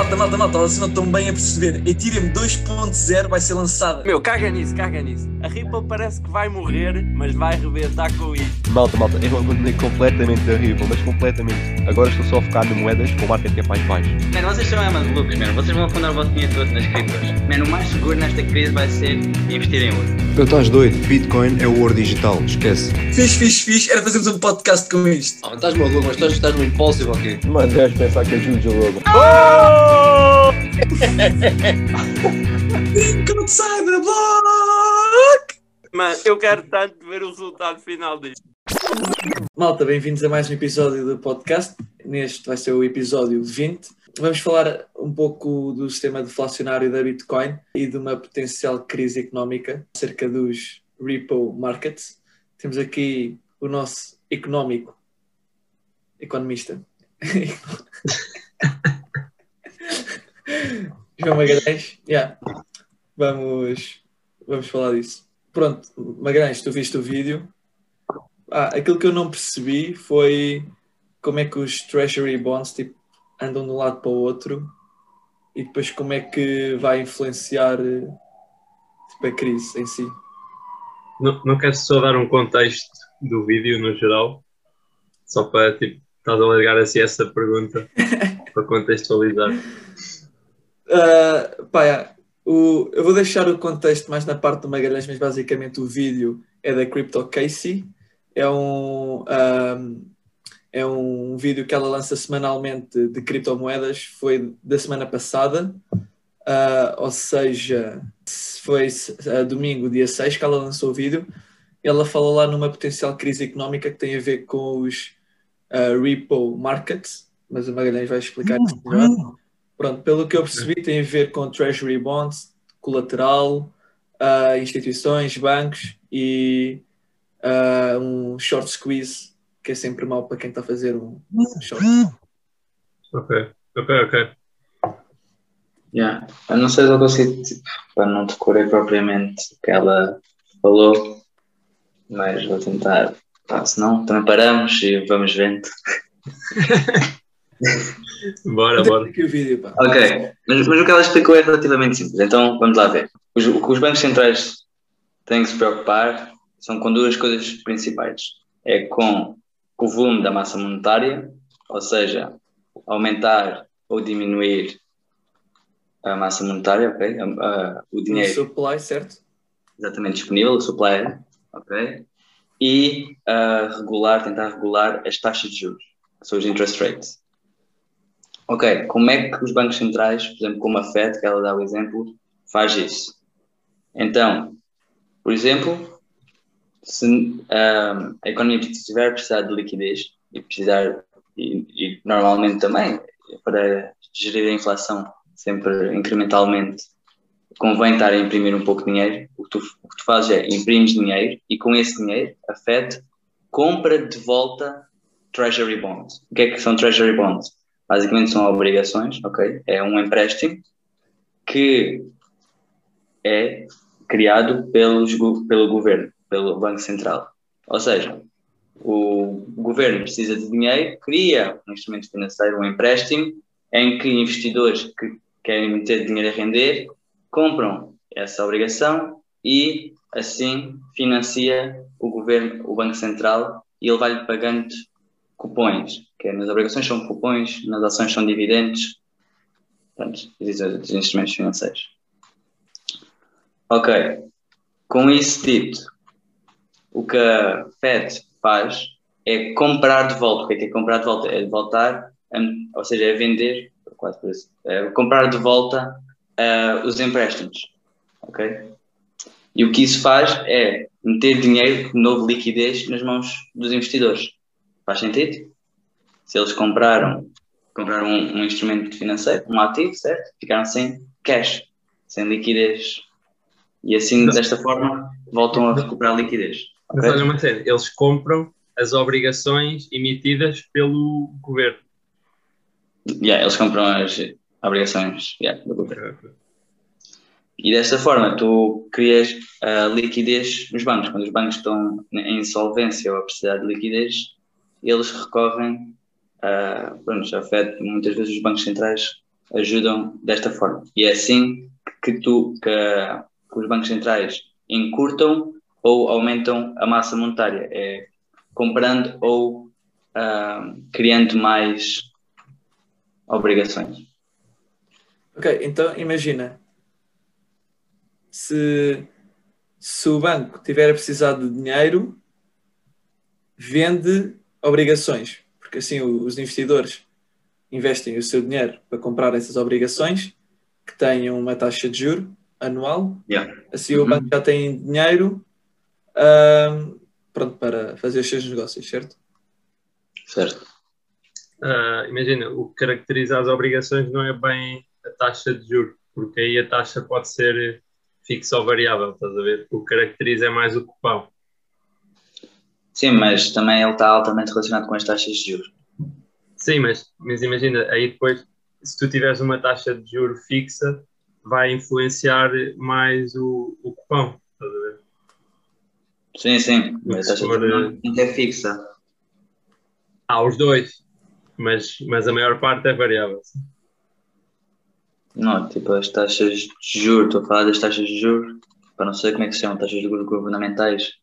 malta, malta, malta, vocês não estão bem a perceber. Ethereum 2.0 vai ser lançada. Meu, caga nisso, caga nisso. A Ripple parece que vai morrer, mas vai rebentar com isto. Malta, malta, eu abandonei completamente a Ripple, mas completamente. Agora estou só a focar em moedas com market cap mais baixo. Mano, vocês são é malucos, mano. Vocês vão afundar o vosso dinheiro todo nas criptos. Mano, o mais seguro nesta crise vai ser investir em ouro. Eu estás doido, Bitcoin é o ouro digital, esquece. Fiz, fiz, fiz. Era fazermos um podcast com isto. Ah, estás maluco, mas estás, estás no impulsivo aqui. Mano, deves pensar que é Juju logo. Link de Cyberblock! Mano, eu quero tanto ver o resultado final disto. Malta, bem-vindos a mais um episódio do podcast. Neste vai ser o episódio 20. Vamos falar um pouco do sistema deflacionário da Bitcoin e de uma potencial crise económica acerca dos repo markets. Temos aqui o nosso económico economista. João Magalhães, yeah. vamos, vamos falar disso. Pronto, Magalhães, tu viste o vídeo. Ah, aquilo que eu não percebi foi como é que os Treasury Bonds tipo, andam de um lado para o outro e depois como é que vai influenciar tipo, a crise em si. Não, não quero só dar um contexto do vídeo no geral, só para tipo, estás a largar assim essa pergunta para contextualizar. Uh, pá, yeah. o, eu vou deixar o contexto mais na parte do Magalhães, mas basicamente o vídeo é da Crypto Casey. É um, um, é um vídeo que ela lança semanalmente de criptomoedas. Foi da semana passada, uh, ou seja, foi uh, domingo, dia 6, que ela lançou o vídeo. Ela fala lá numa potencial crise económica que tem a ver com os repo markets, mas o Magalhães vai explicar isso melhor. Pronto, pelo que eu percebi, tem a ver com Treasury Bonds, colateral, uh, instituições, bancos e uh, um short squeeze, que é sempre mau para quem está a fazer um, short. Ok, ok, ok. Yeah. Eu não sei se eu consigo, tipo, para não decorrer propriamente o que ela falou, mas vou tentar. Pá, se não, também paramos e vamos vendo. Bora, Tem bora. aqui o vídeo, pá. Ok, mas, mas o que ela explicou é relativamente simples, então vamos lá ver. Os, o que os bancos centrais têm que se preocupar são com duas coisas principais. É com o volume da massa monetária, ou seja, aumentar ou diminuir a massa monetária, ok? A- a- o O dinheiro supply, certo? exatamente disponível, o supply, ok? E ah, regular, tentar regular as taxas de juros, que são os interest rates. Ok, como é que os bancos centrais, por exemplo, como a Fed, que ela dá o exemplo, faz isso? Então, por exemplo, se ah, a economia estiver a precisar de liquidez e precisar, e, e normalmente também, para gerir a inflação sempre incrementalmente, convém estar a imprimir um pouco de dinheiro. O que tu, o que tu fazes é imprimes dinheiro e com esse dinheiro a Fed compra de volta Treasury Bonds. O que é que são Treasury Bonds? Basicamente são obrigações, ok? É um empréstimo que é criado pelos, pelo governo, pelo Banco Central. Ou seja, o governo precisa de dinheiro, cria um instrumento financeiro, um empréstimo, em que investidores que querem meter dinheiro a render compram essa obrigação e assim financia o governo, o Banco Central, e ele vai-lhe pagando cupões, que é, nas obrigações são cupões, nas ações são dividendos, portanto, existem outros instrumentos financeiros. Ok, com isso dito, o que a Fed faz é comprar de volta. O que é, que é comprar de volta? É voltar, ou seja, é vender, quase por isso, é comprar de volta ah, os empréstimos. Ok? E o que isso faz é meter dinheiro, novo liquidez, nas mãos dos investidores. Faz sentido? Se eles compraram, compraram um, um instrumento financeiro, um ativo, certo? Ficaram sem cash, sem liquidez. E assim, desta forma, voltam a recuperar liquidez. Mas olha uma cena, eles compram as obrigações emitidas pelo governo. Yeah, eles compram as obrigações yeah, do governo. E desta forma tu crias a liquidez nos bancos. Quando os bancos estão em insolvência ou a precisar de liquidez, eles recorrem a. Pronto, já Fed, muitas vezes os bancos centrais ajudam desta forma. E é assim que, tu, que, que os bancos centrais encurtam ou aumentam a massa monetária, é comprando ou ah, criando mais obrigações. Ok, então imagina se, se o banco tiver a precisar de dinheiro, vende obrigações, porque assim o- os investidores investem o seu dinheiro para comprar essas obrigações que tenham uma taxa de juro anual. Yeah. Assim o Uhum. banco já tem dinheiro pronto, para fazer os seus negócios, certo? Certo. Ah, imagina, o que caracteriza as obrigações não é bem a taxa de juros, porque aí a taxa pode ser fixa ou variável, estás a ver? O que caracteriza é mais o cupão. Sim, mas também ele está altamente relacionado com as taxas de juros. Sim, mas, mas imagina, aí depois, se tu tiveres uma taxa de juro fixa, vai influenciar mais o, o cupão, estás a ver? Sim, sim, mas a taxa de For, juros não é fixa. Há os dois, mas, mas a maior parte é variável. sim. Não, tipo as taxas de juros, estou a falar das taxas de juros, para não sei como é que se chamam, taxas de juros governamentais.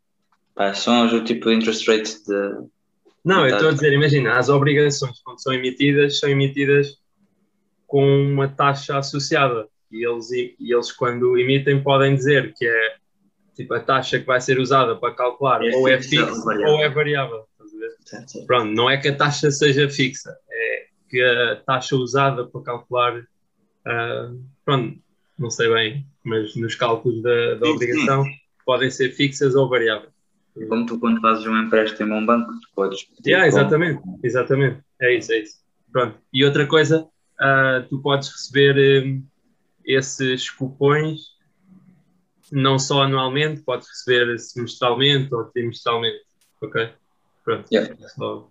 Pá, são o tipo interest rate de. Não, eu estou a dizer, imagina, as obrigações, quando são emitidas, são emitidas com uma taxa associada. E eles, e eles quando emitem, podem dizer que é tipo a taxa que vai ser usada para calcular É ou é fixa ou é variável. Pronto, não é que a taxa seja fixa, é que a taxa usada para calcular, ah, pronto, não sei bem, mas nos cálculos da, da obrigação podem ser fixas ou variáveis. Como tu, quando fazes um empréstimo a um banco, tu podes pedir. Yeah, como- exatamente, exatamente. É isso, é isso. Pronto. E outra coisa, ah, tu podes receber hum, esses cupons não só anualmente, podes receber semestralmente ou trimestralmente. Ok? Pronto. Yeah. Era só-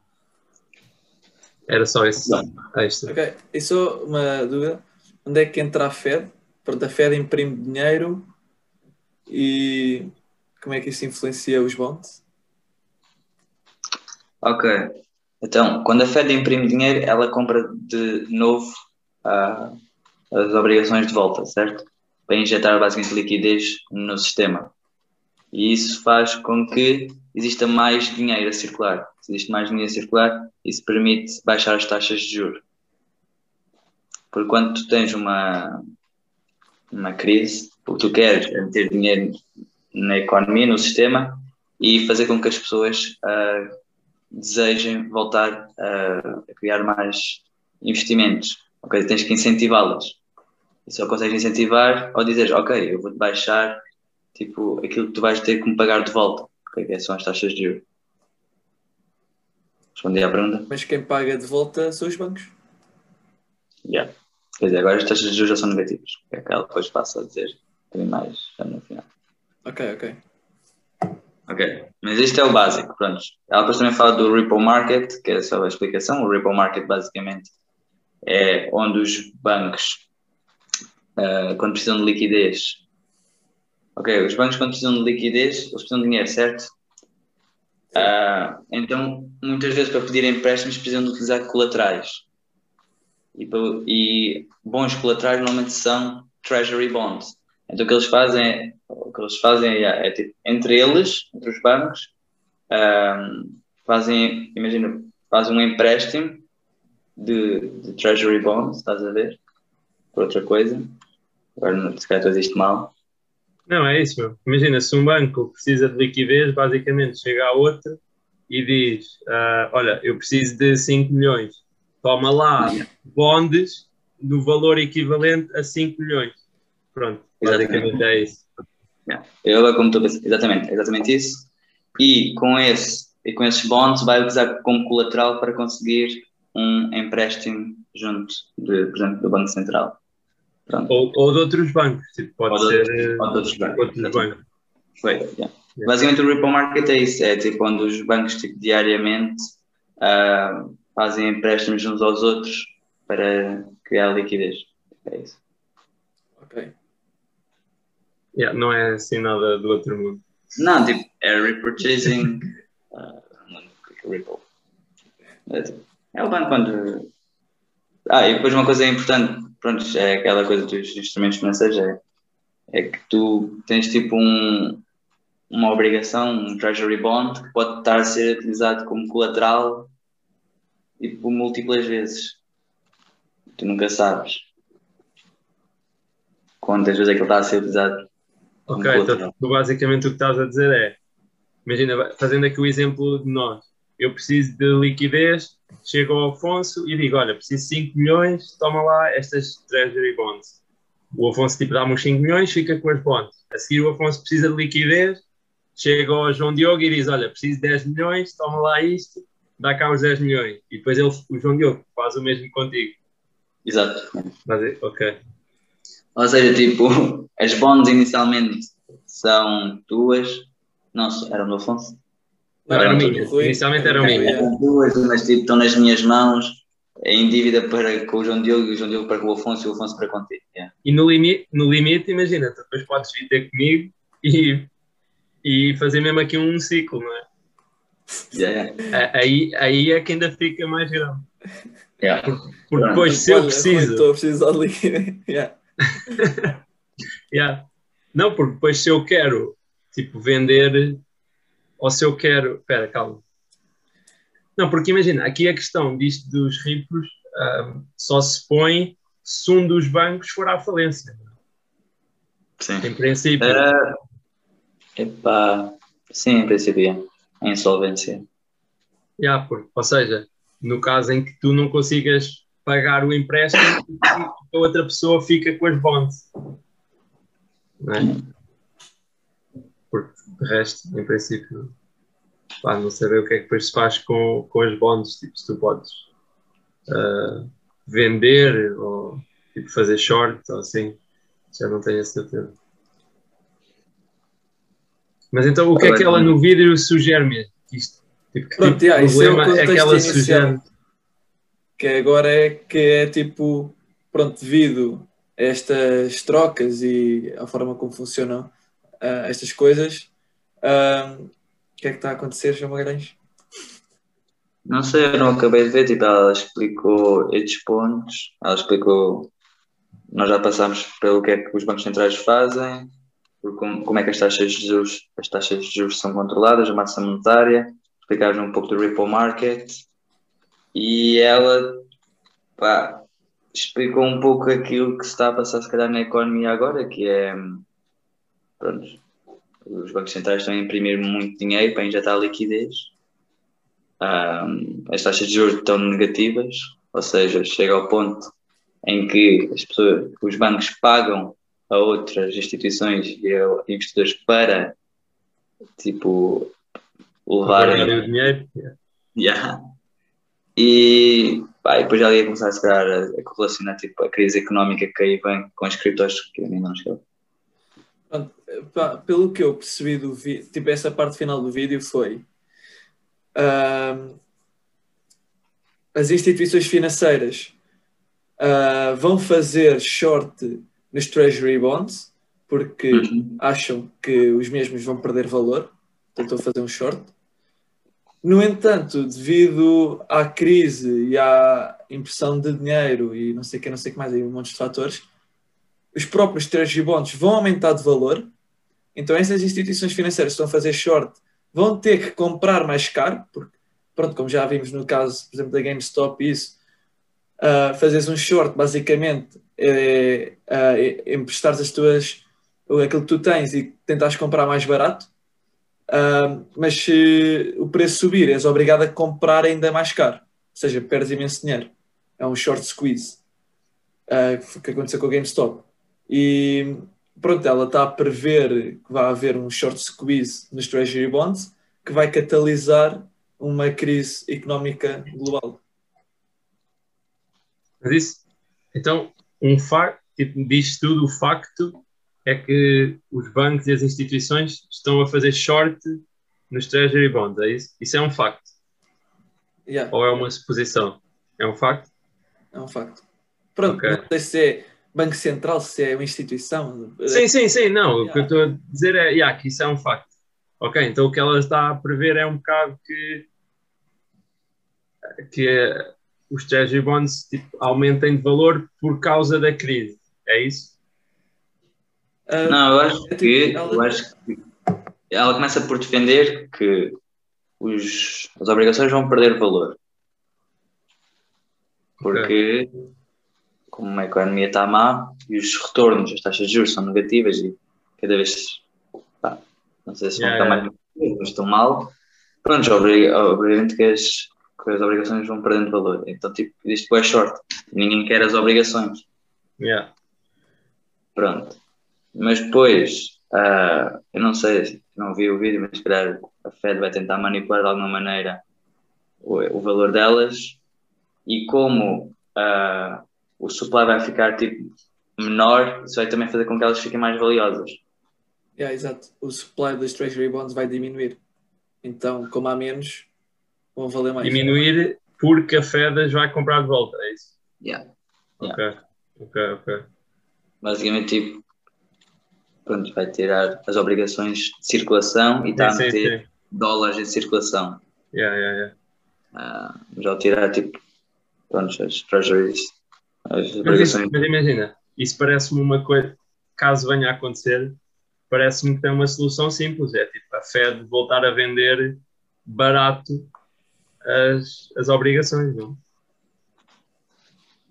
Era só esse extra. Ok, e só uma dúvida: onde é que entra a Fed? Pronto, a Fed imprime dinheiro e como é que isso influencia os bonds? Ok. Então, quando a Fed imprime dinheiro, ela compra de novo ah, as obrigações de volta, certo? Para injetar basicamente liquidez no sistema. E isso faz com que exista mais dinheiro a circular. Se existe mais dinheiro a circular, isso permite baixar as taxas de juros. Porque quando tu tens uma, uma crise, o que tu queres é meter dinheiro na economia, no sistema, e fazer com que as pessoas ah, desejem voltar a, a criar mais investimentos. Ok, tens que incentivá-las. E só consegues incentivar ao dizer, ok, eu vou-te baixar tipo, aquilo que tu vais ter que me pagar de volta. Ok, que são as taxas de juros. Respondi à pergunta? Mas quem paga de volta são os bancos. Yeah. Quer dizer, agora as taxas de juros já são negativas. Que é que ela depois passa a dizer bocadinho mais já no final. Ok, ok. Ok, mas isto é o básico, pronto. Ela depois também fala do Ripple Market, que é só a explicação. O Ripple Market basicamente é onde os bancos, ah, quando precisam de liquidez, ok, os bancos quando precisam de liquidez, eles precisam de dinheiro, certo? Ah, então, muitas vezes para pedir empréstimos precisam de utilizar colaterais. E, e bons colaterais normalmente são Treasury Bonds. Então o que eles fazem é, o que eles fazem é, é tipo, entre eles, entre os bancos, ahm, fazem, imagina, fazem um empréstimo de, de Treasury Bonds, estás a ver? Por outra coisa. Agora, não- se calhar estou dizer isto mal. Não, é isso, meu. Imagina, se um banco precisa de liquidez, basicamente chega a outro e diz: ah, Olha, eu preciso de 5 milhões, toma lá bondes do valor equivalente a 5 milhões. Pronto, basicamente é isso. Eu agora como estou a pensar, exatamente, exatamente isso. E com, esse, e com esses bonds vai utilizar como colateral para conseguir um empréstimo junto, de, por exemplo, do Banco Central. Ou, ou de outros bancos, tipo, pode Ou de ser outros- eh, ou de outros bancos, outros exatamente. bancos. Foi, yeah. Basicamente o Ripple Market é isso, é tipo onde os bancos tipo, diariamente ah, fazem empréstimos uns aos outros para criar liquidez. É isso. Ok. Yeah, não é assim nada do outro mundo. Não, tipo, é repurchasing ah, Ripple. É, o banco quando. Ah, e depois uma coisa importante, pronto, é aquela coisa dos instrumentos financeiros, é, é que tu tens tipo um, uma obrigação, um treasury bond, que pode estar a ser utilizado como colateral tipo, múltiplas vezes. Tu nunca sabes quantas vezes é que ele está a ser utilizado. Ok, então tu basicamente o que estás a dizer é, imagina, fazendo aqui o exemplo de nós, eu preciso de liquidez, chego ao Afonso e digo, olha, preciso de 5 milhões, toma lá estas Treasury Bonds. O Afonso tipo dá-me os 5 milhões, fica com as bonds. A seguir o Afonso precisa de liquidez, chega ao João Diogo e diz, olha, preciso de 10 milhões, toma lá isto, dá cá os 10 milhões. E depois ele, o João Diogo faz o mesmo contigo. Exato. Mas, ok. Ou seja, tipo, as bonds inicialmente são tuas. Não, eram do Afonso? Não, Eram minhas. Inicialmente eram minhas. Eram duas, mas tipo, estão nas minhas mãos, em dívida para com o João Diogo e o João Diogo para com o Afonso e o Afonso para contigo. Yeah. E no limite, no limite imagina, tu depois podes vir ter comigo e, e fazer mesmo aqui um ciclo, não é? Yeah, Aí, aí é que ainda fica mais grande. Yeah. Porque depois, se eu preciso. Estou a precisar de. Yeah. Não, porque depois, se eu quero, tipo, vender. Ou se eu quero. Espera, calma. Não, porque imagina, aqui a questão disto dos ricos ah, só se põe se um dos bancos for à falência. Sim. Em princípio. Ah, epá, sim, em princípio, é. Em insolvência. Yeah, porque, ou seja, no caso em que tu não consigas pagar o empréstimo, a outra pessoa fica com as bonds. Não é? Porque, de resto, em princípio, pá, não saber o que é que depois se faz com, com as bonds. Tipo, se tu podes ah, vender ou tipo, fazer short ou assim, já não tenho a certeza. Mas então, o que é que ela no vídeo sugere mesmo? Isto, tipo, que Pronto, tipo yeah, de isso é o problema é, que contexto ela sugere? Que agora é que é tipo, pronto, devido a estas trocas e a forma como funcionam ah, estas coisas, ah, o que é que está a acontecer, João Magalhães? Não sei, eu não acabei de ver, tipo, ela explicou estes pontos, ela explicou, nós já passámos pelo que é que os bancos centrais fazem, como, como é que as taxas de juros, as taxas de juros são controladas, a massa monetária, explicaram um pouco do Ripple Market, e ela, pá, explicou um pouco aquilo que se está a passar se calhar na economia agora, que é, pronto, os bancos centrais estão a imprimir muito dinheiro para injetar liquidez, um, as taxas de juros estão negativas, ou seja, chega ao ponto em que as pessoas, os bancos pagam a outras instituições e a investidores para tipo levarem o dinheiro. Yeah. E, pá, depois já ia começar se calhar, a, a correlacionar tipo, a crise económica que aí vem com as criptos que a mim não chegou. Pelo que eu percebi do vídeo, tipo, essa parte final do vídeo foi ah, as instituições financeiras ah, vão fazer short nos treasury bonds porque Uhum. acham que os mesmos vão perder valor, tentam fazer um short. No entanto, devido à crise e à impressão de dinheiro e não sei o que, não sei o que mais, aí um monte de fatores, os próprios treasury bonds vão aumentar de valor. Então, essas instituições financeiras que estão a fazer short vão ter que comprar mais caro, porque, pronto, como já vimos no caso, por exemplo, da GameStop, e isso, uh, fazeres um short, basicamente, é, é emprestares as tuas, aquilo que tu tens e tentares comprar mais barato. Uh, mas se o preço subir, és obrigado a comprar ainda mais caro. Ou seja, perdes imenso dinheiro. É um short squeeze. Uh, que aconteceu com a GameStop. E pronto, ela está a prever que vai haver um short squeeze nos Treasury Bonds que vai catalisar uma crise económica global. Mas isso, então, um facto, tipo, diz tudo o facto é que os bancos e as instituições estão a fazer short nos Treasury Bonds, é isso? Isso é um facto? Yeah, Ou é uma suposição? É um facto? é um facto. Pronto, Ok. não sei se é Banco Central, se é uma instituição. Sim, sim, sim, não. O que eu estou a dizer é yeah, que isso é um facto. Ok, então o que ela está a prever é um bocado que, que os Treasury Bonds tipo, aumentem de valor por causa da crise. É isso? Ah, Não, eu acho é tipo, que, ela- eu acho que ela começa por defender que os, as obrigações vão perder valor. Porque, como a economia está má e os retornos, as taxas de juros são negativas e cada vez, pá, não sei se vão Yeah, estar yeah. mais mas estão mal, pronto, obviamente que as, que as obrigações vão perdendo valor. Então, tipo, existe boa short. Ninguém quer as obrigações. Yeah. Pronto. Mas depois, ah, eu não sei, não vi o vídeo, mas se calhar a Fed vai tentar manipular de alguma maneira o, o valor delas e como ah, o supply vai ficar tipo menor, isso vai também fazer com que elas fiquem mais valiosas. Yeah, exato. O supply dos Treasury Bonds vai diminuir. Então, como há menos, vão valer mais. Diminuir porque a Fed as vai comprar de volta, é isso? Yeah. Ok, ok, ok. Basicamente, tipo, pronto, vai tirar as obrigações de circulação e está a Sim, meter sim. dólares em circulação. Yeah, yeah, yeah. Ah, já tirar, tipo, pronto, as treasuries, as Mas, isso- mas imagina, isso parece-me uma coisa, caso venha a acontecer, parece-me que tem uma solução simples, é tipo a Fed voltar a vender barato as, as obrigações, não?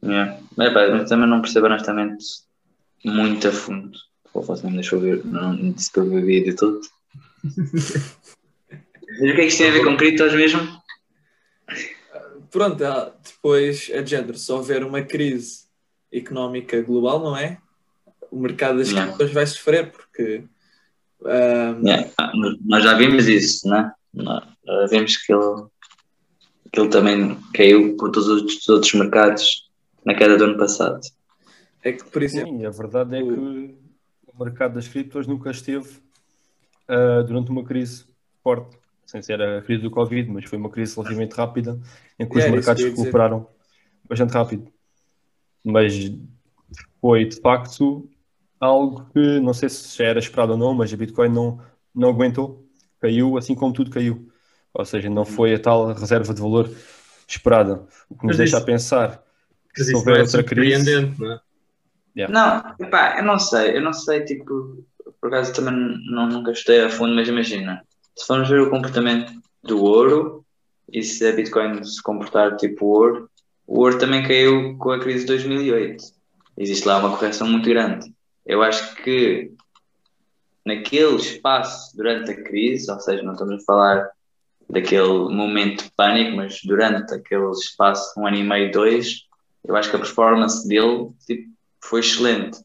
Yeah. É, pá, mas também não percebo honestamente muito a fundo. Ou faço mesmo, deixa eu ver, não disse que eu vi o vídeo todo. Mas o que é que isto tem a ver com criptos mesmo? Pronto, ah, depois é de género. Se houver uma crise económica global, não é? O mercado das criptos vai sofrer porque. ah, Yeah. Ah, nós- já vimos isso, né? Nós já vimos que ele, que ele também caiu por todos os outros mercados na queda do ano passado. É que, por exemplo, Sim, a verdade é que o mercado das criptos nunca esteve ah, durante uma crise forte. Sem ser a crise do Covid, mas foi uma crise relativamente rápida em que os É, mercados recuperaram bastante rápido. Mas foi de facto algo que não sei se já era esperado ou não, mas a Bitcoin não, não aguentou, caiu assim como tudo caiu. Ou seja, não foi a tal reserva de valor esperada. O que nos Mas deixa isso- a pensar que se houver é outra crise. não é? Não, epá, eu não sei, eu não sei, tipo, por acaso também não, nunca estudei a fundo, mas imagina, se formos ver o comportamento do ouro e se a Bitcoin se comportar tipo ouro, o ouro também caiu com a crise de 2008. Existe lá uma correção muito grande. Eu acho que naquele espaço durante a crise, ou seja, não estamos a falar daquele momento de pânico, mas durante aquele espaço, um ano e meio, dois, eu acho que a performance dele tipo, foi excelente.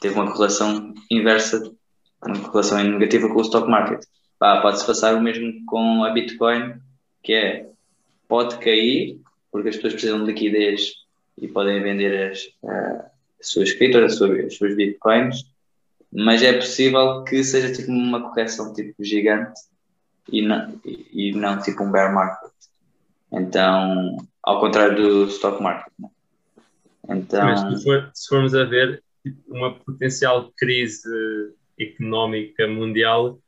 Teve uma correlação inversa, uma correlação negativa com o stock market. Pode-se passar o mesmo com a Bitcoin, que é, pode cair, porque as pessoas precisam de liquidez e podem vender as, ah, as suas criptos, as suas, as suas Bitcoins, mas é possível que seja tipo uma correção tipo gigante e não, e não tipo um bear market. Então, ao contrário do stock market. né? Então, Mas se, for- se formos a ver, tipo, uma potencial crise económica mundial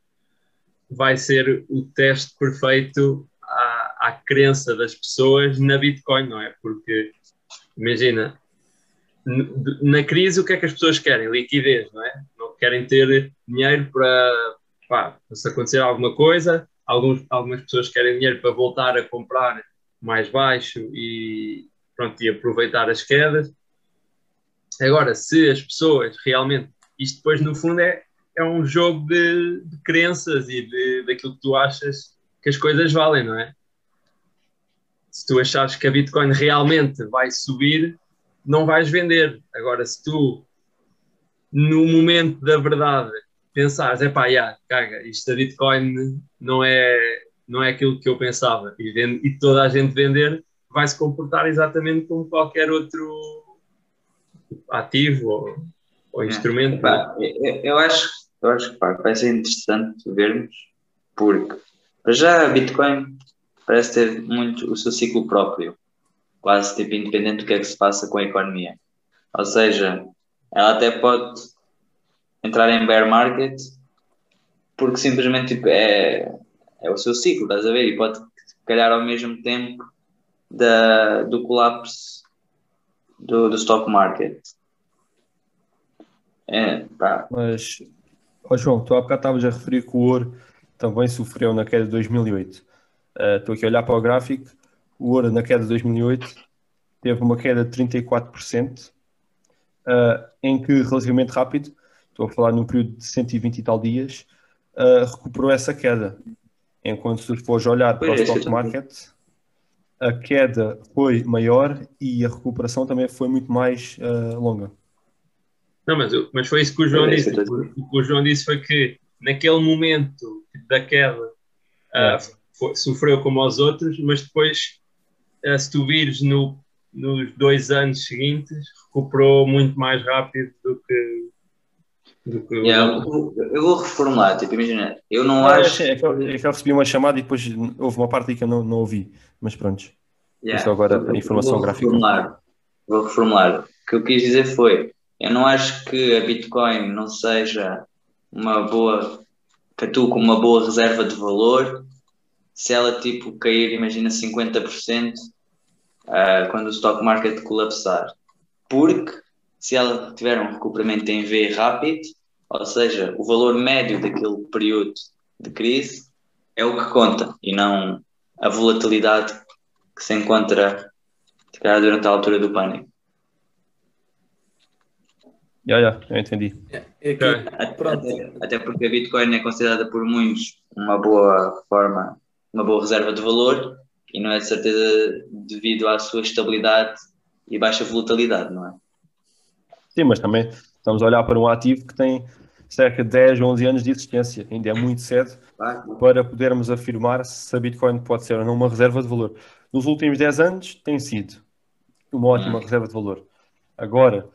vai ser o teste perfeito à, à crença das pessoas na Bitcoin, não é? Porque, imagina, na crise o que é que as pessoas querem? Liquidez, não é? Não querem ter dinheiro para, pá, se acontecer alguma coisa, alguns, algumas pessoas querem dinheiro para voltar a comprar mais baixo e, pronto, e aproveitar as quedas. Agora, se as pessoas realmente, isto depois no fundo é, é um jogo de, de crenças e de, daquilo que tu achas que as coisas valem, não é? Se tu achares que a Bitcoin realmente vai subir, não vais vender. Agora, se tu, no momento da verdade, pensares, é pá, yeah, caga, isto da Bitcoin não é, não é aquilo que eu pensava, e, vende- e toda a gente vender, vai se comportar exatamente como qualquer outro ativo ou, ou instrumento. Pá, eu, eu acho, eu acho que pá, vai ser interessante vermos, porque já a Bitcoin parece ter muito o seu ciclo próprio, quase tipo independente do que é que se passa com a economia. Ou seja, ela até pode entrar em bear market porque simplesmente tipo, é, é o seu ciclo, estás a ver? E pode calhar ao mesmo tempo da, do colapso do, do stock market. É, pá, Mas, ó João, tu há bocado estavas a referir que o ouro também sofreu na queda de 2008. Eh, Estou aqui a olhar para o gráfico. O ouro na queda de 2008 teve uma queda de 34%, eh, em que relativamente rápido, estou a falar num período de 120 e tal dias, eh, recuperou essa queda. Enquanto se fores olhar para o é, stock eu market, a queda foi maior e a recuperação também foi muito mais eh, longa. Não, mas, eu- mas foi isso que o João É, disse. a O que o João disse foi que naquele momento da queda É. foi- sofreu como aos outros, mas depois, ah, se tu vires no, nos dois anos seguintes, recuperou muito mais rápido do que. Do que yeah, eu, eu vou reformular, tipo, imagina, eu não Ah, acho. é, que eu, é que eu recebi uma chamada e depois houve uma parte aí que eu não, não ouvi, mas pronto. Yeah. Isto agora, Eu- a informação vou gráfica. Reformular. Vou reformular. O que eu quis dizer foi: eu não acho que a Bitcoin não seja uma boa, que atue como uma boa reserva de valor se ela tipo cair, imagina 50% ah, quando o stock market colapsar. Porque se ela tiver um recuperamento em V rápido, ou seja, o valor médio daquele período de crise é o que conta e não a volatilidade que se encontra calhar, durante a altura do pânico. Já, já, eu entendi. É pronto. Até, até porque a Bitcoin é considerada por muitos uma boa forma, uma boa reserva de valor e não é de certeza devido à sua estabilidade e baixa volatilidade, não é? Sim, mas também estamos a olhar para um ativo que tem cerca de 10, 11 anos de existência. Ainda é muito cedo para podermos afirmar se a Bitcoin pode ser ou não uma reserva de valor. Nos últimos 10 anos tem sido uma ótima Hum. reserva de valor. Agora,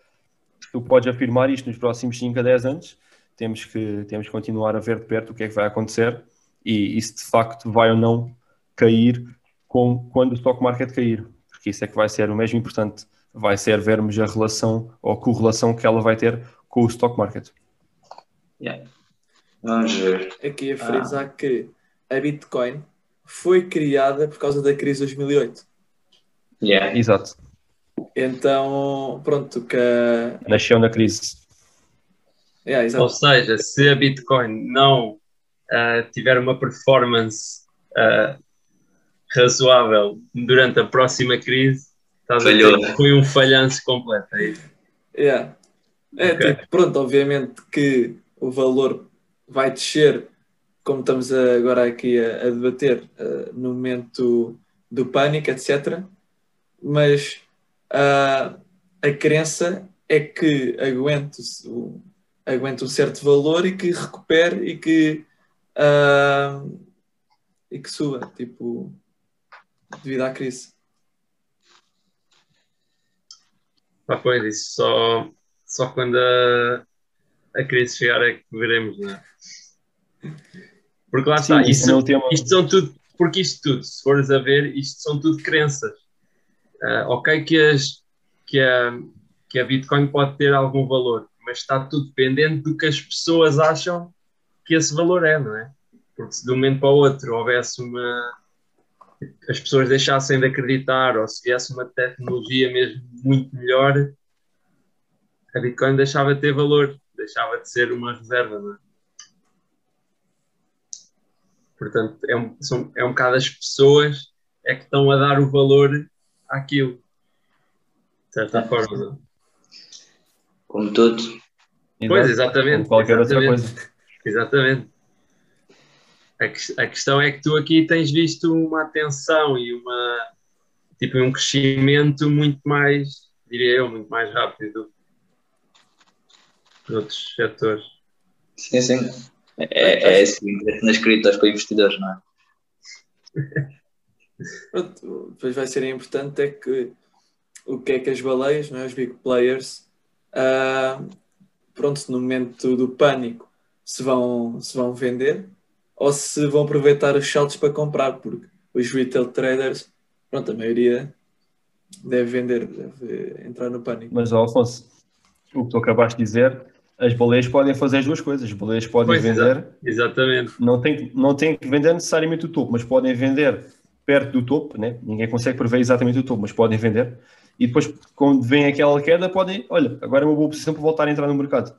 tu podes afirmar isto nos próximos 5 a 10 anos, temos que, temos que continuar a ver de perto o que é que vai acontecer e, e se de facto vai ou não cair com, quando o stock market cair. Porque isso é que vai ser o mesmo importante. Vai ser vermos a relação ou a correlação que ela vai ter com o stock market. Yeah. Vamos ver. Aqui a frisar que a Bitcoin foi criada por causa da crise de 2008. Yeah. Exato. Então, pronto, que a... Nasceu na crise. Yeah, Ou exato. seja, se a Bitcoin não ah, tiver uma performance ah, razoável durante a próxima crise, estás a Falhou. dizer que foi um falhanço completo. É isso? Yeah. É, Ok. tipo, pronto, obviamente que o valor vai descer, como estamos agora aqui a, a debater, eh, no momento do pânico, etc. Mas ah, a crença é que aguente, o- aguente um certo valor e que recupere e que, ah, e que suba, tipo, devido à crise. Pá, pois, isso só, só quando a, a crise chegar é que veremos, não é? Porque lá está, Sim, isso, não tem uma- isto são tudo, porque isto tudo, se fores a ver, isto são tudo crenças. Ah, ok que, as, que, a, que a Bitcoin pode ter algum valor, mas está tudo dependente do que as pessoas acham que esse valor é, não é? Porque se de um momento para o outro houvesse uma. As pessoas deixassem de acreditar ou se viesse uma tecnologia mesmo muito melhor, a Bitcoin deixava de ter valor, deixava de ser uma reserva, não é? Portanto, é um, são, é um bocado as pessoas é que estão a dar o valor àquilo. De certa forma, não é? Como tudo. Pois, exatamente. Como qualquer outra exatamente. coisa. Exatamente. A, ques- a questão é que tu aqui tens visto uma atenção e uma tipo um crescimento muito mais, diria eu, muito mais rápido que outros setores. Sim, sim. É, é esse o interesse nas criptos para investidores, não é? Pronto, depois vai ser importante é que o que é que as baleias, não é? os big players, ah, pronto, no momento do pânico se vão, se vão vender ou se vão aproveitar os saltos para comprar, porque os retail traders, pronto, a maioria deve vender, deve entrar no pânico. Mas, ó, Alfonso, o que tu acabaste de dizer, as baleias podem fazer as duas coisas. As baleias podem Pois, vender, Exatamente. não tem, que- não tem que vender necessariamente o topo, mas podem vender perto do topo, né? ninguém consegue prever exatamente o topo, mas podem vender. E depois, quando vem aquela queda, podem, olha, agora é uma boa posição para voltar a entrar no mercado.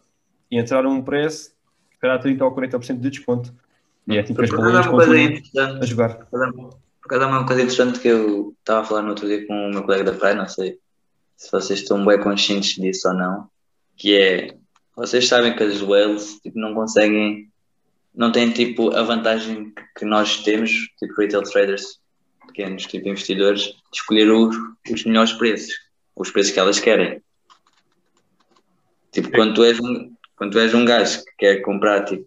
E entrar a um preço, se calhar 30 ou 40% de desconto. E é tipo que as Por acaso há bolinhas uma coisa continuam a interessante. jogar. Por acaso acaso há uma coisa interessante que eu estava a falar no outro dia com o meu colega da praia, não sei se vocês estão bem conscientes disso ou não, que é, vocês sabem que as whales tipo, não conseguem, não têm tipo a vantagem que- que nós temos, tipo retail traders, pequenos, tipo investidores, de escolher os, os melhores preços, os preços que elas querem. Tipo, quando tu és um, quando tu és um gajo que quer comprar tipo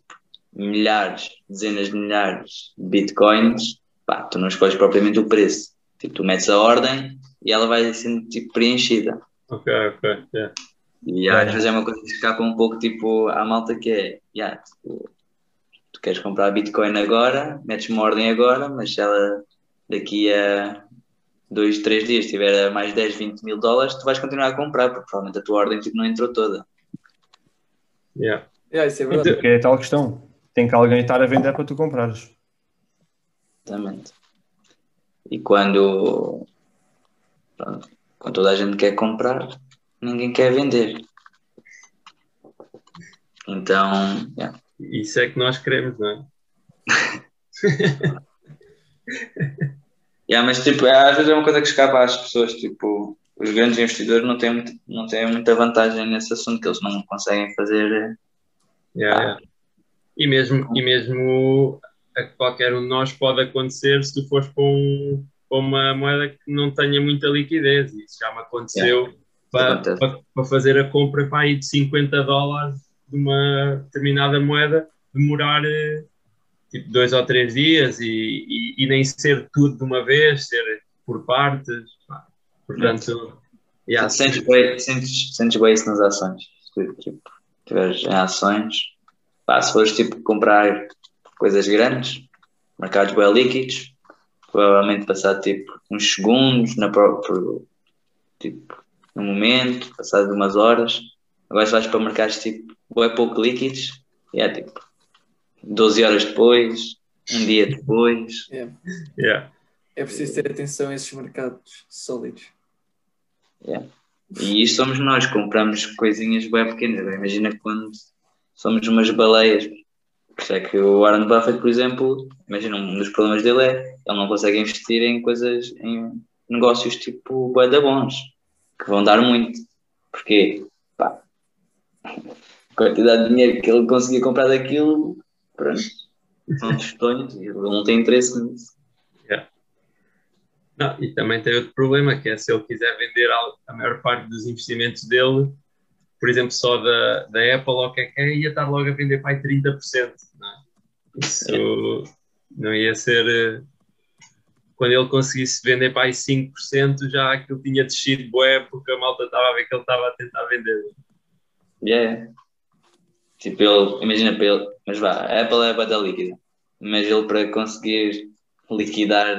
milhares, dezenas de milhares de bitcoins, pá, tu não escolhes propriamente o preço. Tipo, tu metes a ordem e ela vai sendo tipo preenchida. Ok, ok. yeah. E às vezes é uma coisa que escapa um pouco tipo à malta que é, yeah, tipo, tu queres comprar Bitcoin agora, metes uma ordem agora, mas se ela daqui a dois, três dias tiver a mais 10, 20 mil dólares, tu vais continuar a comprar, porque provavelmente a tua ordem tipo, não entrou toda. Yeah. Yeah, isso é verdade. Porque é tal questão. Tem que alguém estar a vender para tu comprares. Exatamente. E quando, pronto, quando toda a gente quer comprar, ninguém quer vender. Então, yeah. Isso é que nós queremos, não é? Yeah, mas tipo, é, às vezes é uma coisa que escapa às pessoas, tipo, os grandes investidores não têm, muito- não têm muita vantagem nesse assunto, que eles não conseguem fazer. Yeah, Ah. yeah. E mesmo, e mesmo a qualquer um de nós pode acontecer se tu fores para, um, para uma moeda que não tenha muita liquidez. Isso já me aconteceu para, Acontece. para, para fazer a compra para aí de 50 dólares de uma determinada moeda demorar eh, tipo dois ou três dias e, e, e nem ser tudo de uma vez, ser por partes. Portanto, yeah, Sentes, bem, sentes, sentes bem isso nas ações. Tipo, tiveres em ações, pá, se fores tipo comprar coisas grandes, mercados bem líquidos, provavelmente passar tipo uns segundos na própria, tipo, no momento, passado umas horas. Agora se vais para mercados tipo bem pouco líquidos, e é tipo 12 horas depois, um dia depois. Yeah. yeah. É preciso ter atenção a esses mercados sólidos. E isto somos nós, compramos coisinhas bem pequenas. Imagina quando somos umas baleias. Por isso é que o Warren Buffett, por exemplo, imagina um dos problemas dele é ele não consegue investir em coisas, em negócios tipo da bons, que vão dar muito. Porquê? Pá, a quantidade de dinheiro que ele conseguia comprar daquilo, pronto, são tostões e ele não tem interesse nisso. Não, e também tem outro problema, que é se ele quiser vender a maior parte dos investimentos dele, por exemplo, só da, da Apple ou o que é é, ia estar logo a vender para aí 30%. Não é? Isso não ia ser. eh, Quando ele conseguisse vender para aí 5%, já aquilo tinha descido bué, porque a malta estava a ver que ele estava a tentar vender. Yeah. Tipo, ele, imagina para ele, mas vá, a Apple é bada líquida, mas ele para conseguir liquidar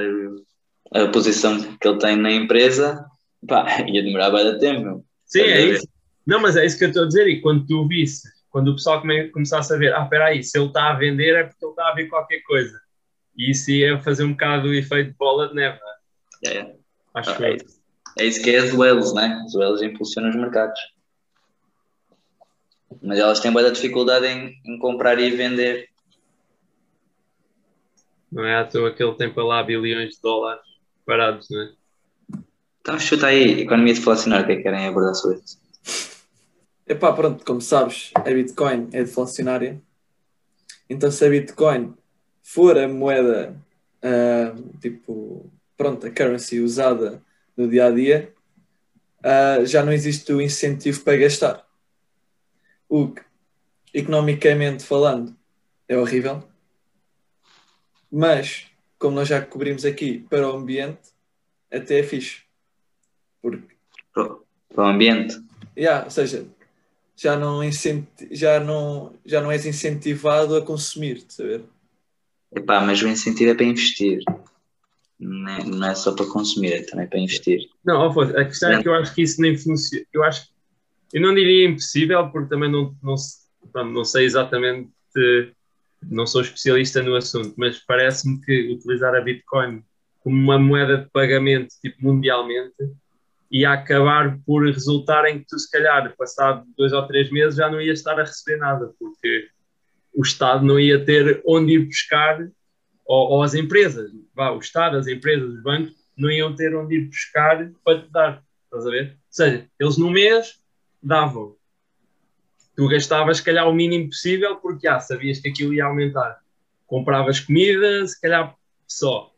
a posição que ele tem na empresa, pá, ia demorar bada tempo. Sim, a é ver? isso. Não, mas é isso que eu estou a dizer. E quando tu visse, quando o pessoal come, começasse a ver, ah, espera aí, se ele está a vender é porque ele está a ver qualquer coisa. E isso ia fazer um bocado o efeito de bola de neve, é? Yeah, yeah. acho Ah, que é, isso. é isso que é as whales, né? As whales impulsionam os mercados. Mas elas têm muita dificuldade em, em comprar e vender. não é à toa que ele tem para lá bilhões de dólares parados, não é? Então chuta aí, economia deflacionária, o que é que querem abordar sobre isso? Epá, pronto, como sabes, a Bitcoin é deflacionária. Então, se a Bitcoin for a moeda, ah, tipo, pronto, a currency usada no dia a dia, ah, já não existe o incentivo para gastar. O que, economicamente falando, é horrível. Mas, como nós já cobrimos aqui, para o ambiente, até é fixe. Porque Para o- para o ambiente. Yeah, ou seja, já não, já, não, já não és incentivado a consumir, saber? Epá, mas o incentivo é para investir. Não é, não é só para consumir, é também para investir. Não, Afonso, a questão é que eu acho que isso nem funciona. Eu acho eu não diria impossível, porque também não, não, não sei exatamente, não sou especialista no assunto, mas parece-me que utilizar a Bitcoin como uma moeda de pagamento tipo mundialmente ia acabar por resultar em que tu se calhar passado dois ou três meses já não ias estar a receber nada porque o Estado não ia ter onde ir buscar ou, ou as empresas, vá, o Estado, as empresas, os bancos não iam ter onde ir buscar para te dar, estás a ver? Ou seja, eles no mês davam tu gastavas se calhar o mínimo possível porque ah, sabias que aquilo ia aumentar. Compravas comida, se calhar só.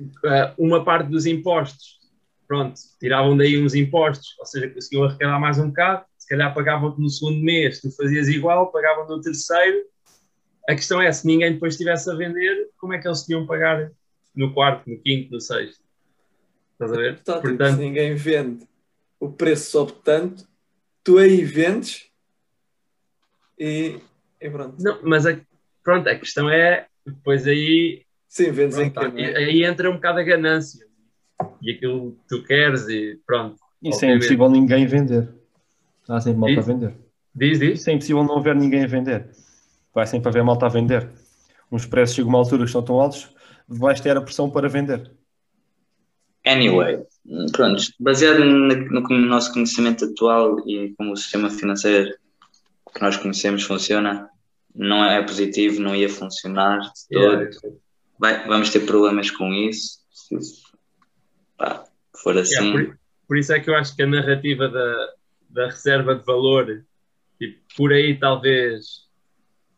Uh, uma parte dos impostos, pronto, tiravam daí uns impostos, ou seja, conseguiam arrecadar mais um bocado, se calhar pagavam-te no segundo mês, tu fazias igual, pagavam no terceiro. A questão é, se ninguém depois estivesse a vender, como é que eles tinham pagar no quarto, no quinto, no sexto? Estás a ver? Portanto, Portanto se ninguém vende, o preço sobe tanto, tu aí vendes e, e pronto. Não, mas a, pronto, a questão é depois aí. Sim, vendes pronto, em que, é? Aí entra um bocado a ganância e aquilo que tu queres e pronto. Isso obviamente. é impossível ninguém vender. Há sempre malta a vender. Diz, diz. Isso é impossível não haver ninguém a vender. Vai sempre haver malta a vender. Uns preços chegam a uma altura que estão tão altos, vais ter a pressão para vender. Anyway, pronto, baseado no, no nosso conhecimento atual e como o sistema financeiro que nós conhecemos funciona, não é positivo, não ia funcionar de todo. Yeah. Vai, vamos ter problemas com isso. For assim. Yeah, por, por, isso é que eu acho que a narrativa da, da reserva de valor, tipo, por aí talvez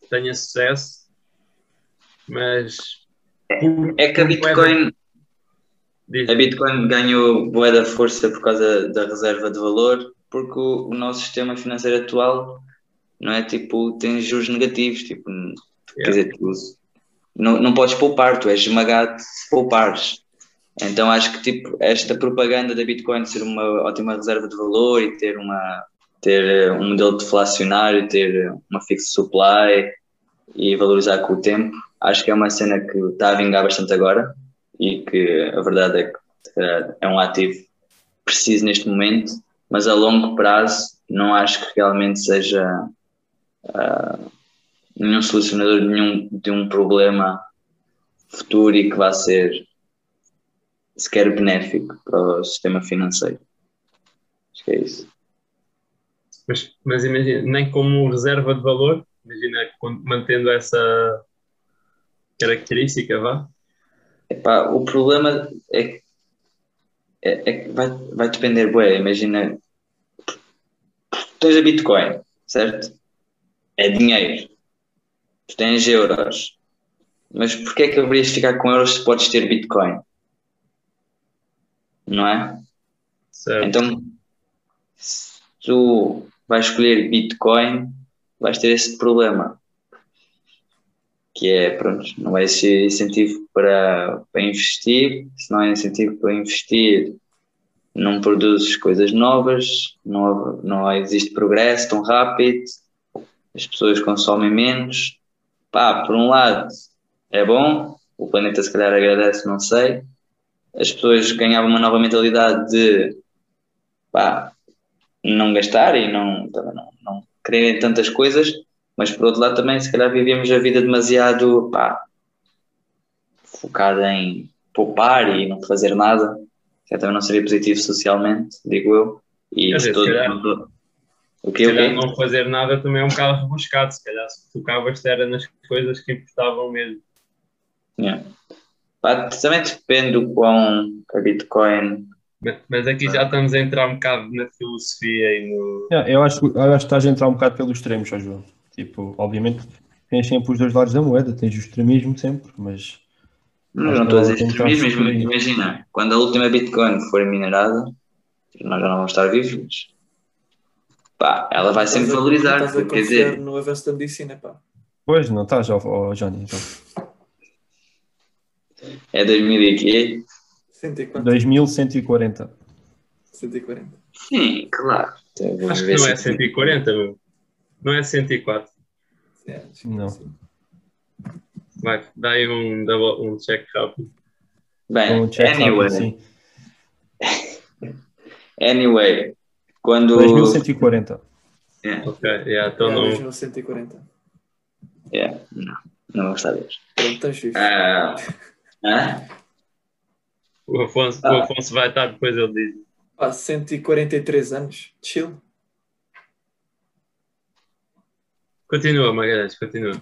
tenha sucesso, mas. Por, é que a Bitcoin. A Bitcoin ganhou boa da força por causa da reserva de valor, porque o, o nosso sistema financeiro atual não é tipo, tens juros negativos, tipo, yeah. quer dizer, tu não, não podes poupar, tu és esmagado se poupares. Então acho que tipo, esta propaganda da Bitcoin ser uma ótima reserva de valor e ter uma ter eh, um modelo deflacionário, ter uma fixed supply e valorizar com o tempo, acho que é uma cena que está a vingar bastante agora e que a verdade é que eh, é um ativo preciso neste momento, mas a longo prazo não acho que realmente seja uh, nenhum solucionador de nenhum de um problema futuro e que vá ser sequer benéfico para o sistema financeiro. Acho que é isso. Mas, mas imagina, nem como reserva de valor, imagina mantendo essa característica, vá? Epá, o problema é que é, é, vai, vai depender, bué, imagina tens a Bitcoin, certo? é dinheiro. Tu tens euros. Mas porquê é que haverias de ficar com euros se podes ter Bitcoin? Não é? Certo. Então, se tu vais escolher Bitcoin, vais ter esse problema. Que é, pronto, não vai ser incentivo para, para investir. Se não é incentivo para investir, não produzes coisas novas, não, não existe progresso tão rápido as pessoas consomem menos. Pá, por um lado é bom, o planeta se calhar agradece, não sei. As pessoas ganhavam uma nova mentalidade de pá, não gastar e não, não, não quererem tantas coisas, mas por outro lado também se calhar vivíamos a vida demasiado pá, focada em poupar e não fazer nada, que também não seria positivo socialmente, digo eu. E Quer dizer, todo, o que, se calhar não fazer nada também é um bocado rebuscado, se calhar se focavas era nas coisas que importavam mesmo. Yeah. Também depende do quão a Bitcoin. Mas, mas aqui já estamos a entrar um bocado na filosofia e no. Yeah, eu, acho, eu acho que estás a entrar um bocado pelos extremos, João. Tipo, obviamente tens sempre os dois lados da moeda, tens o extremismo sempre, mas. Não, não estou a dizer extremismo, imagina, quando a última Bitcoin for minerada, nós já não vamos estar vivos, pá, ela vai sempre valorizar. Estás a quer dizer, no avanço da medicina, pá. Pois, não estás, oh, oh, Johnny. Então. É 2000 e quê? 2140. 140. Sim, claro. Então, acho que não é 140, meu. Não é 104. É, não. Vai, dá aí um, double, um check rápido. Bem, um check anyway. Rápido, anyway, quando... 2140. Yeah. Ok, yeah, então é, não... 2140. Yeah, não, não vou saber. Pronto, estás uh, O Afonso, o Ah. Afonso vai estar depois, ele diz. Pá, 143 anos. Chill. Continua, Magalhães, continua.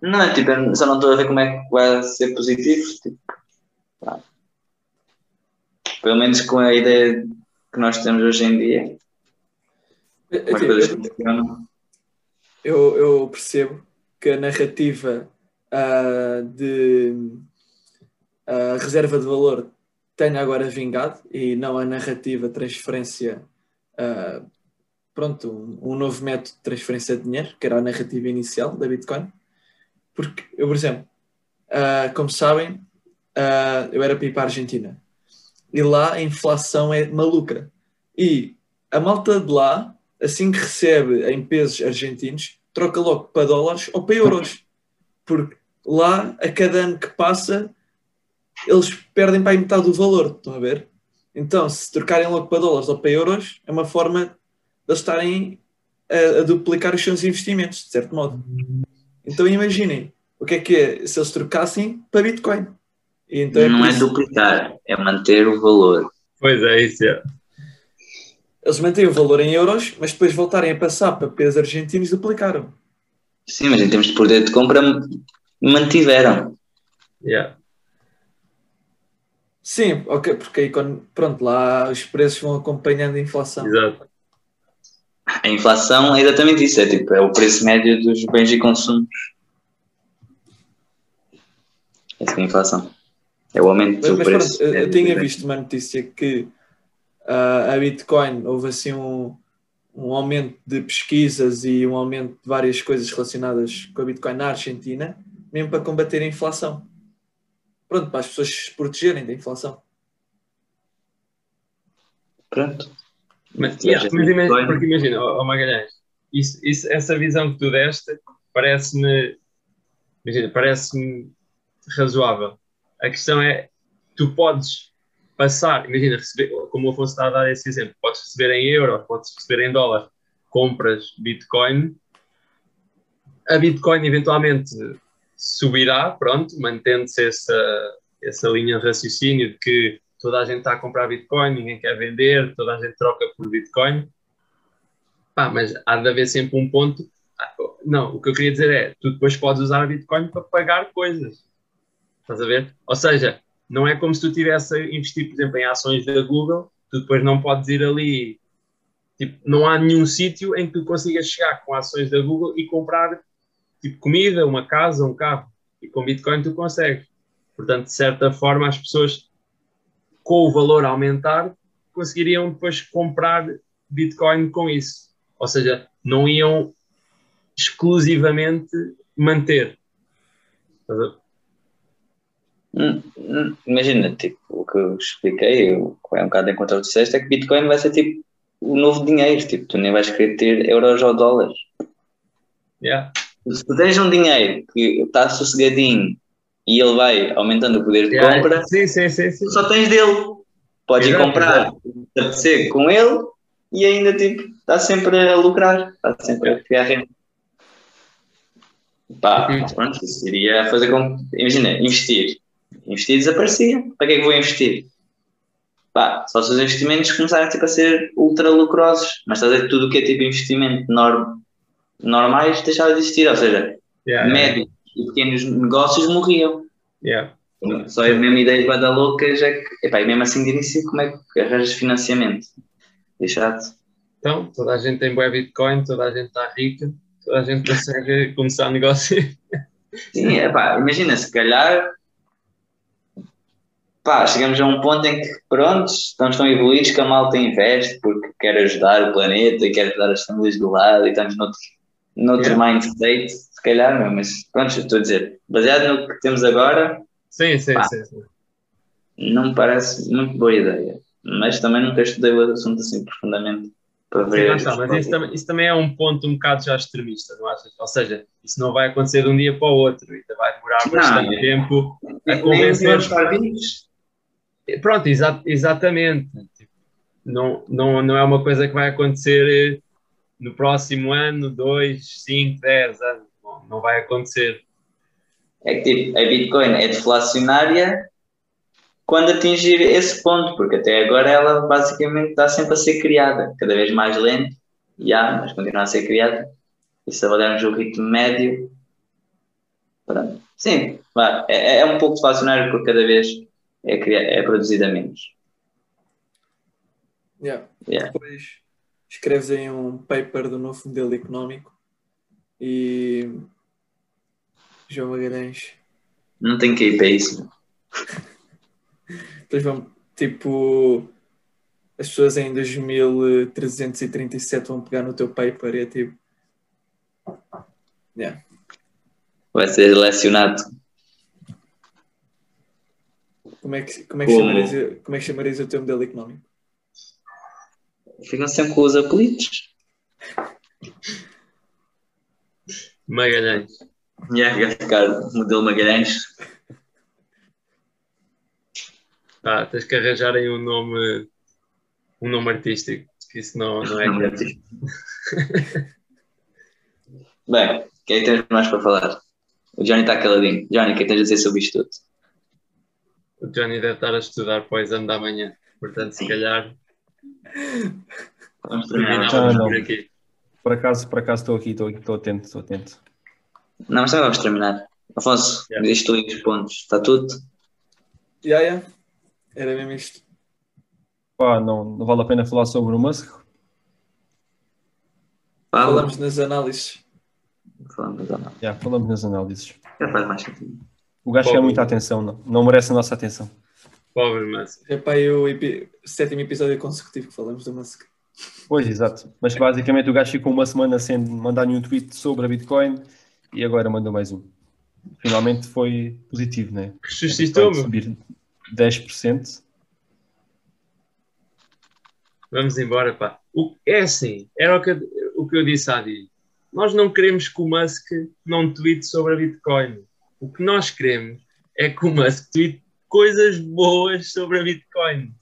Não, é tipo, eu só não estou a ver como é que vai ser positivo. Tipo. Pelo menos com a ideia que nós temos hoje em dia, Eu, como as eu- coisas funcionam. eu- eu percebo que a narrativa ah, de a reserva de valor tenha agora vingado e não a narrativa transferência, ah, pronto, um, um novo método de transferência de dinheiro, que era a narrativa inicial da Bitcoin. Porque eu, por exemplo, ah, como sabem, ah, eu era para ir para a Argentina e lá a inflação é maluca. E a malta de lá, assim que recebe em pesos argentinos, troca logo para dólares ou para euros. Porque lá, a cada ano que passa, eles perdem para aí metade do valor, estão a ver? Então, se trocarem logo para dólares ou para euros, é uma forma de eles estarem a, a duplicar os seus investimentos, de certo modo. Então, imaginem o que é que é se eles trocassem para Bitcoin. E então é não é duplicar, é manter o valor. Pois é, isso é. Eles mantêm o valor em euros, mas depois voltarem a passar para pesos argentinos, duplicaram. Sim, mas em termos de poder de compra, mantiveram. Yeah. Sim, ok, porque aí quando, pronto, lá os preços vão acompanhando a inflação. Exato. A inflação é exatamente isso, é tipo, é o preço médio dos bens e consumos. Essa é a inflação. É o aumento Mas, do mas preço. pronto, eu, tinha visto uma notícia que ah, a Bitcoin houve assim um, um aumento de pesquisas e um aumento de várias coisas relacionadas com a Bitcoin na Argentina, mesmo para combater a inflação. Pronto, para as pessoas se protegerem da inflação. Pronto. Mas, yeah, mas imagina, porque imagina, ó ó Magalhães, isso, isso, essa visão que tu deste parece-me imagina, parece-me razoável. A questão é, tu podes passar, imagina, receber, como o Afonso está a dar esse exemplo, podes receber em euro, podes receber em dólar, compras Bitcoin, a Bitcoin eventualmente subirá, pronto, mantendo-se essa, essa linha de raciocínio de que toda a gente está a comprar Bitcoin, ninguém quer vender, toda a gente troca por Bitcoin. Pá, mas há de haver sempre um ponto. Ah, Não, o que eu queria dizer é, tu depois podes usar Bitcoin para pagar coisas. Estás a ver? Ou seja, não é como se tu tivesse a investir, por exemplo, em ações da Google, tu depois não podes ir ali. Tipo, não há nenhum sítio em que tu consigas chegar com ações da Google e comprar tipo comida, uma casa, um carro. E com Bitcoin tu consegues. Portanto, de certa forma, as pessoas, com o valor a aumentar, conseguiriam depois comprar Bitcoin com isso. Ou seja, não iam exclusivamente manter. Hum, hum, Imagina, tipo, o que eu expliquei, é um bocado em contra o que disseste, é que Bitcoin vai ser tipo o novo dinheiro, tipo, tu nem vais querer ter euros ou dólares. Yeah. Se tu tens um dinheiro que está sossegadinho e ele vai aumentando o poder de Yeah. compra, Sim, sim, sim, sim. só tens dele. Podes ir comprar, apetecer com ele e ainda tipo, está sempre a lucrar, está sempre a criar renda. Pá, Uhum. pronto, isso iria fazer com. Imagina, investir. Investir desaparecia. Para que é que vou investir? Pá, só se os investimentos começarem tipo, a ser ultra lucrosos. Mas estás a ver tudo o que é tipo investimento norm, normais deixava de existir. Ou seja, Yeah, médios e pequenos negócios morriam. yeah. Só é mesmo ideias vai dar loucas, é que, epá, e mesmo assim de início, como é que arranjas financiamento? É chato. Então, toda a gente tem bué Bitcoin, toda a gente está rica, toda a gente consegue começar negócio. Sim, epá, imagina, se calhar, pá, chegamos a um ponto em que, pronto, estamos tão evoluídos que a malta investe porque quer ajudar o planeta e quer ajudar as famílias do lado e estamos noutro, noutro Yeah. mindset, se calhar, meu, mas pronto, estou a dizer, baseado no que temos agora, Sim, sim, Pá. sim. sim. não me parece muito boa ideia. Mas também nunca estudei o assunto assim profundamente para Sim, ver. lá está, mas isso também, isso também é um ponto um bocado já extremista, não achas? Ou seja, isso não vai acontecer de um dia para o outro, ainda vai demorar Não, bastante é. tempo a Nem os convencer. vivos. Pronto, exa exatamente. Tipo, Não, não, não é uma coisa que vai acontecer eh, no próximo ano, dois, cinco, dez anos. Não, não vai acontecer. É que tipo, a Bitcoin é deflacionária quando atingir esse ponto, porque até agora ela basicamente está sempre a ser criada, cada vez mais lento, já, mas continua a ser criada. E se avaliarmos o ritmo médio, pronto. sim, vá, é, é um pouco deflacionário porque cada vez é, cria- é produzida menos. Yeah. Yeah. Depois escreves aí um paper do novo modelo económico e João Magalhães. Não tem que ir para isso. Depois vão, tipo, as pessoas em 2337 vão pegar no teu paper e é tipo. Yeah. Vai ser lecionado. Como é que, como é que, Como? chamarias, como é que chamarias o teu modelo económico? Ficam sempre com os apelidos. Magalhães. Yeah, vai ficar modelo Magalhães. Ah, tens que arranjar aí um nome, um nome artístico, que isso não, não é criativo. Bem, o que é que temos mais para falar? O Johnny está caladinho. Johnny, o que é que tens a dizer sobre isto tudo? O Johnny deve estar a estudar para o exame da manhã, portanto, se calhar Vamos terminar. Ah, não. por aqui. Por acaso, por acaso estou aqui, estou aqui, estou atento, estou atento. Não, mas também vamos terminar. Afonso, Yeah. diz tu aí os pontos. Está tudo? Yeah, yeah. Era mesmo isto. Pá, não, não vale a pena falar sobre o Musk. Fala. Falamos nas análises. Falamos ou não? Já, falamos nas análises. Já faz mais sentido. O gajo quer muita atenção, não, não merece a nossa atenção. Pobre, mas É para o epi- sétimo episódio consecutivo que falamos do Musk. Pois, exato. Mas basicamente o gajo ficou uma semana sem mandar nenhum tweet sobre a Bitcoin e agora mandou mais um. Finalmente foi positivo, né? ressuscitou, Vai meu. subir 10%. Vamos embora, pá. O, é assim, era o que, eu- o que eu disse há dia. Nós não queremos que o Musk não tweete sobre a Bitcoin. O que nós queremos é que o Musk tweete coisas boas sobre a Bitcoin.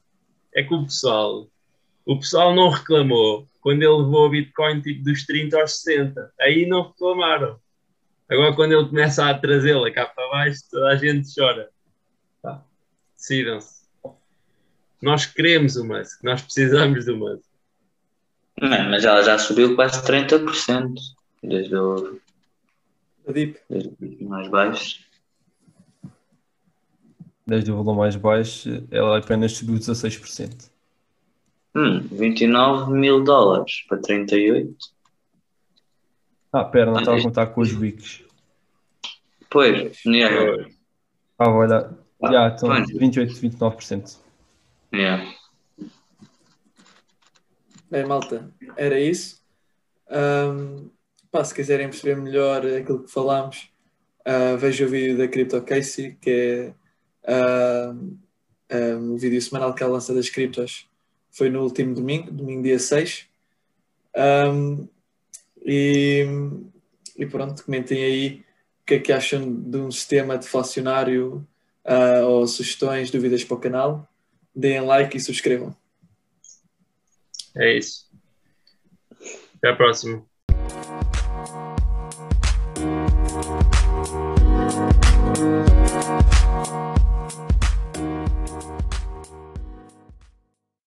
É que o pessoal, o pessoal não reclamou quando ele levou a Bitcoin tipo dos 30 aos 60. Aí não reclamaram. Agora quando ele começa a trazê-la cá para baixo, toda a gente chora. Pá, decidam-se. Nós queremos o Musk, nós precisamos do Musk. Não, mas ela já subiu quase 30% desde o desde o mais baixo. Desde o valor mais baixo, ela apenas subiu 16%. Hum, 29 mil dólares para 38. Ah, pera, não Ah, estava a isto- contar com os wikis. Pois, yeah, Ah, olha, Ah, já estão pois. 28, 29%. yeah. Bem, malta, era isso. Ahm, pá, se quiserem perceber melhor aquilo que falámos, ah, vejam o vídeo da CryptoCasey, que é ah, ah, o vídeo semanal que ela lança das criptos. Foi no último domingo, domingo dia 6. Ahm, e, e pronto, comentem aí o que é que acham de um sistema deflacionário ah, ou sugestões, dúvidas para o canal. Deem like e subscrevam. É isso. Até a próxima.